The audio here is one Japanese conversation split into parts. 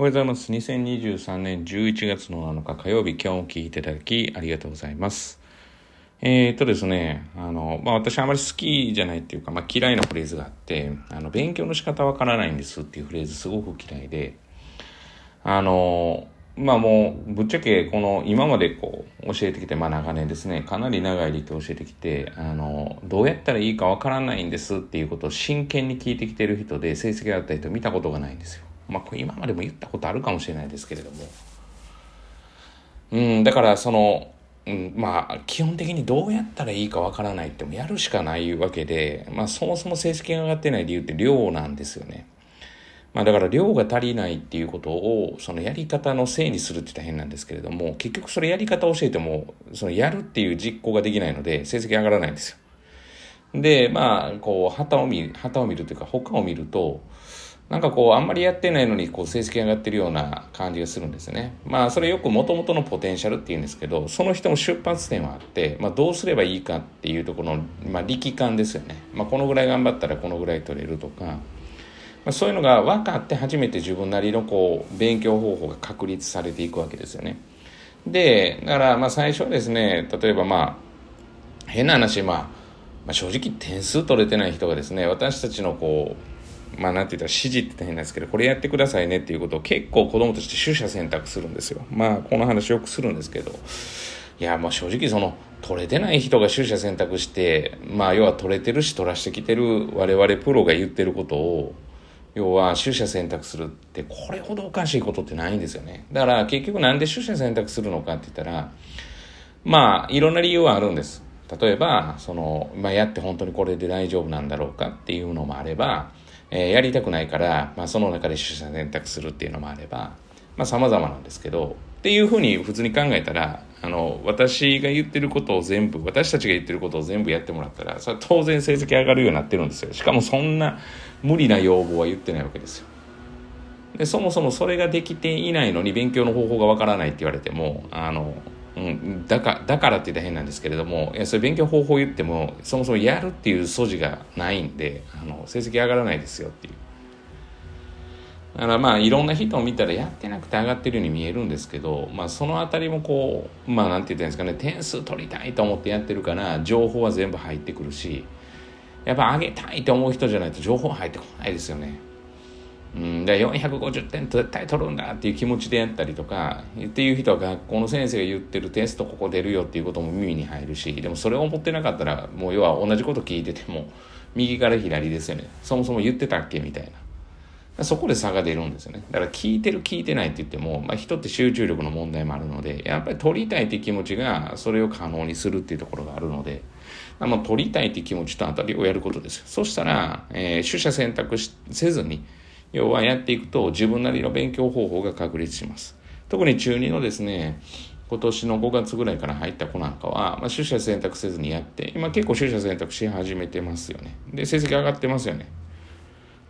おはようございます。2023年11月の7日火曜日、今日も聞いていただきありがとうございます。えー、っとですね、あの、まあ、私あまり好きじゃないっていうか、まあ、嫌いなフレーズがあって、あの、勉強の仕方わからないんですっていうフレーズすごく嫌いで、あの、まあもう、ぶっちゃけ、この、今までこう、教えてきて、まあ長年ですね、かなり長い歴教えてきて、あの、どうやったらいいかわからないんですっていうことを真剣に聞いてきてる人で、成績があった人見たことがないんですよ。まあ、これ今までも言ったことあるかもしれないですけれども。うん、だからその、うん、まあ、基本的にどうやったらいいかわからないってもやるしかないわけで、まあ、そもそも成績が上がってない理由って量なんですよね。まあ、だから量が足りないっていうことを、そのやり方のせいにするって言ったら変なんですけれども、結局それやり方を教えても、そのやるっていう実行ができないので、成績上がらないんですよ。で、まあ、こう、旗を見、旗を見るというか、他を見ると、なんかこう、あんまりやってないのに、こう、成績上がってるような感じがするんですね。まあ、それよく元々のポテンシャルって言うんですけど、その人の出発点はあって、まあ、どうすればいいかっていうところの、まあ、力感ですよね。まあ、このぐらい頑張ったらこのぐらい取れるとか、まあ、そういうのが分かって初めて自分なりのこう、勉強方法が確立されていくわけですよね。で、だから、まあ、最初はですね、例えばまあ、変な話、まあ、まあ、正直点数取れてない人がですね、私たちのこう、まあなんて言ったら指示って変なんですけど、これやってくださいねっていうことを結構子供として取捨選択するんですよ。まあこの話よくするんですけど、いやもう正直その取れてない人が取捨選択して、まあ要は取れてるし取らしてきてる我々プロが言ってることを、要は取捨選択するってこれほどおかしいことってないんですよね。だから結局なんで取捨選択するのかって言ったら、まあいろんな理由はあるんです。例えば、その、まあ、やって本当にこれで大丈夫なんだろうかっていうのもあれば、えー、やりたくないから、まあ、その中で取捨選択するっていうのもあれば、まあ、様々なんですけど、っていうふうに普通に考えたら、あの、私が言ってることを全部、私たちが言ってることを全部やってもらったら、それは当然成績上がるようになってるんですよ。しかもそんな無理な要望は言ってないわけですよ。で、そもそもそれができていないのに勉強の方法がわからないって言われても、あの、うん、だかだからって言ったら変なんですけれどもいやそれ勉強方法言ってもそもそもやるっていう素地がないんであの成績上がらないですよっていう。だからまあいろんな人を見たらやってなくて上がってるように見えるんですけど、まあ、そのあたりもこうまあなんて言ったらいいんですかね点数取りたいと思ってやってるから情報は全部入ってくるしやっぱ上げたいと思う人じゃないと情報入ってこないですよね。うん、450点絶対取るんだっていう気持ちでやったりとかっていう人は学校の先生が言ってるテストここ出るよっていうことも耳に入るしでもそれを思ってなかったらもう要は同じこと聞いてても右から左ですよねそもそも言ってたっけみたいなそこで差が出るんですよねだから聞いてる聞いてないって言っても、まあ、人って集中力の問題もあるのでやっぱり取りたいって気持ちがそれを可能にするっていうところがあるので。まあ、取りたいって気持ちとあたりをやることです。そしたら、えー、取捨選択せずに、要はやっていくと自分なりの勉強方法が確立します。特に中2のですね、今年の5月ぐらいから入った子なんかは、まあ、取捨選択せずにやって、今結構取捨選択し始めてますよね。で、成績上がってますよね。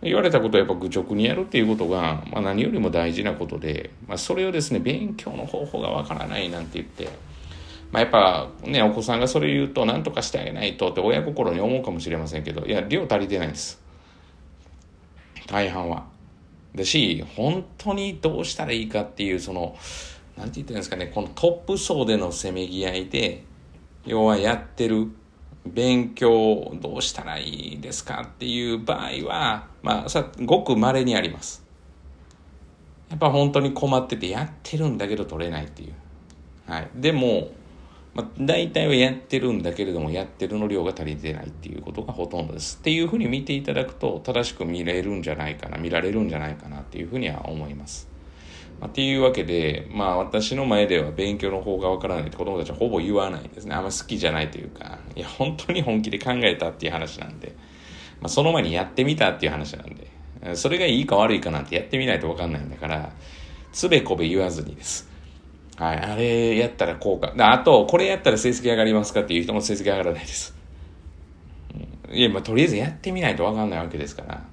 言われたことはやっぱ愚直にやるっていうことが、まあ、何よりも大事なことで、まあ、それをですね、勉強の方法がわからないなんて言って、まあ、やっぱね、お子さんがそれ言うと、何とかしてあげないとって親心に思うかもしれませんけど、いや、量足りてないんです。大半は。だし、本当にどうしたらいいかっていう、その、なんて言ってるんですかね、このトップ層でのせめぎ合いで、要はやってる勉強どうしたらいいですかっていう場合は、まあ、さ、ごく稀にあります。やっぱ本当に困っててやってるんだけど取れないっていう。はい。でも、まあ、大体はやってるんだけれども、やってるの量が足りてないっていうことがほとんどです。っていうふうに見ていただくと、正しく見れるんじゃないかな、見られるんじゃないかなっていうふうには思います。まあ、っていうわけで、まあ私の前では勉強の方がわからないって子供たちはほぼ言わないですね。あんま好きじゃないというか、いや、本当に本気で考えたっていう話なんで、まあその前にやってみたっていう話なんで、それがいいか悪いかなんてやってみないとわかんないんだから、つべこべ言わずにです。はい、あれやったら効果。あと、これやったら成績上がりますかっていう人も成績上がらないです。いや、まあ、とりあえずやってみないとわかんないわけですから、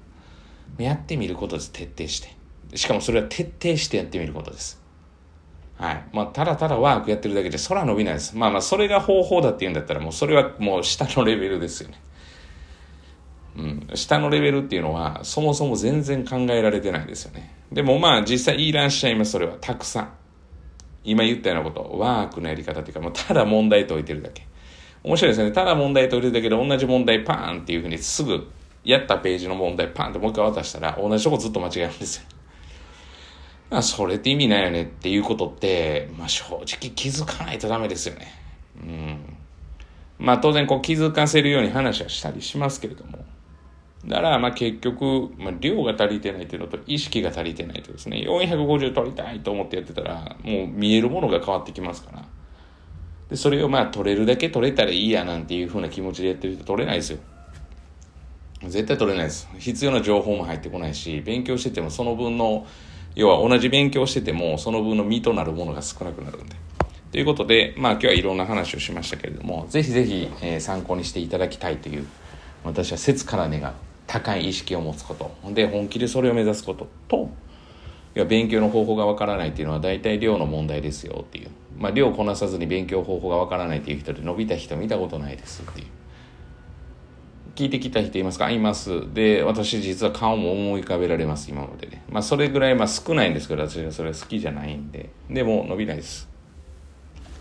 やってみることです、徹底して。しかもそれは徹底してやってみることです。はい。まあ、ただただワークやってるだけで空伸びないです。まあまあ、それが方法だって言うんだったら、もうそれはもう下のレベルですよね。うん、下のレベルっていうのはそもそも全然考えられてないですよね。でもまあ実際いらっしゃいます、それはたくさん。今言ったようなこと、ワークのやり方っていうか、もうただ問題解いてるだけ。面白いですね。ただ問題解いてるだけで同じ問題パーンっていうふうにすぐやったページの問題パーンってもう一回渡したら同じとこずっと間違えるんですよ。まあ、それって意味ないよねっていうことって、まあ正直気づかないとダメですよね。うん。まあ当然こう気づかせるように話はしたりしますけれども。だからまあ結局、まあ、量が足りてないというのと意識が足りてないとですね、450取りたいと思ってやってたら、もう見えるものが変わってきますから。で、それをまあ取れるだけ取れたらいいやなんていうふうな気持ちでやってると取れないですよ。絶対取れないです。必要な情報も入ってこないし、勉強しててもその分の、要は同じ勉強しててもその分の身となるものが少なくなるんで。ということで、まあ今日はいろんな話をしましたけれども、ぜひぜひ、えー、参考にしていただきたいという、私は切から願う。高い意識を持つこと。で、本気でそれを目指すことと、いや勉強の方法がわからないっていうのは大体量の問題ですよっていう。まあ量をこなさずに勉強方法がわからないっていう人で伸びた人見たことないですっていう。聞いてきた人いますか？います。で、私実は顔も思い浮かべられます、今まで、ね。まあそれぐらいまあ少ないんですけど、私はそれは好きじゃないんで。でも伸びないです。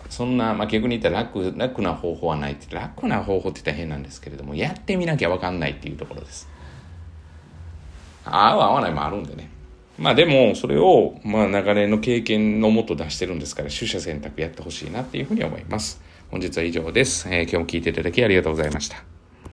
そんな、まあ、逆に言ったら楽楽な方法はないって楽な方法って言ったら変なんですけれどもやってみなきゃ分かんないっていうところです合う合わないもあるんでね。まあでもそれをまあ長年の経験のもと出してるんですから取捨選択やってほしいなっていうふうに思います。本日は以上です、えー、今日も聞いていただきありがとうございました。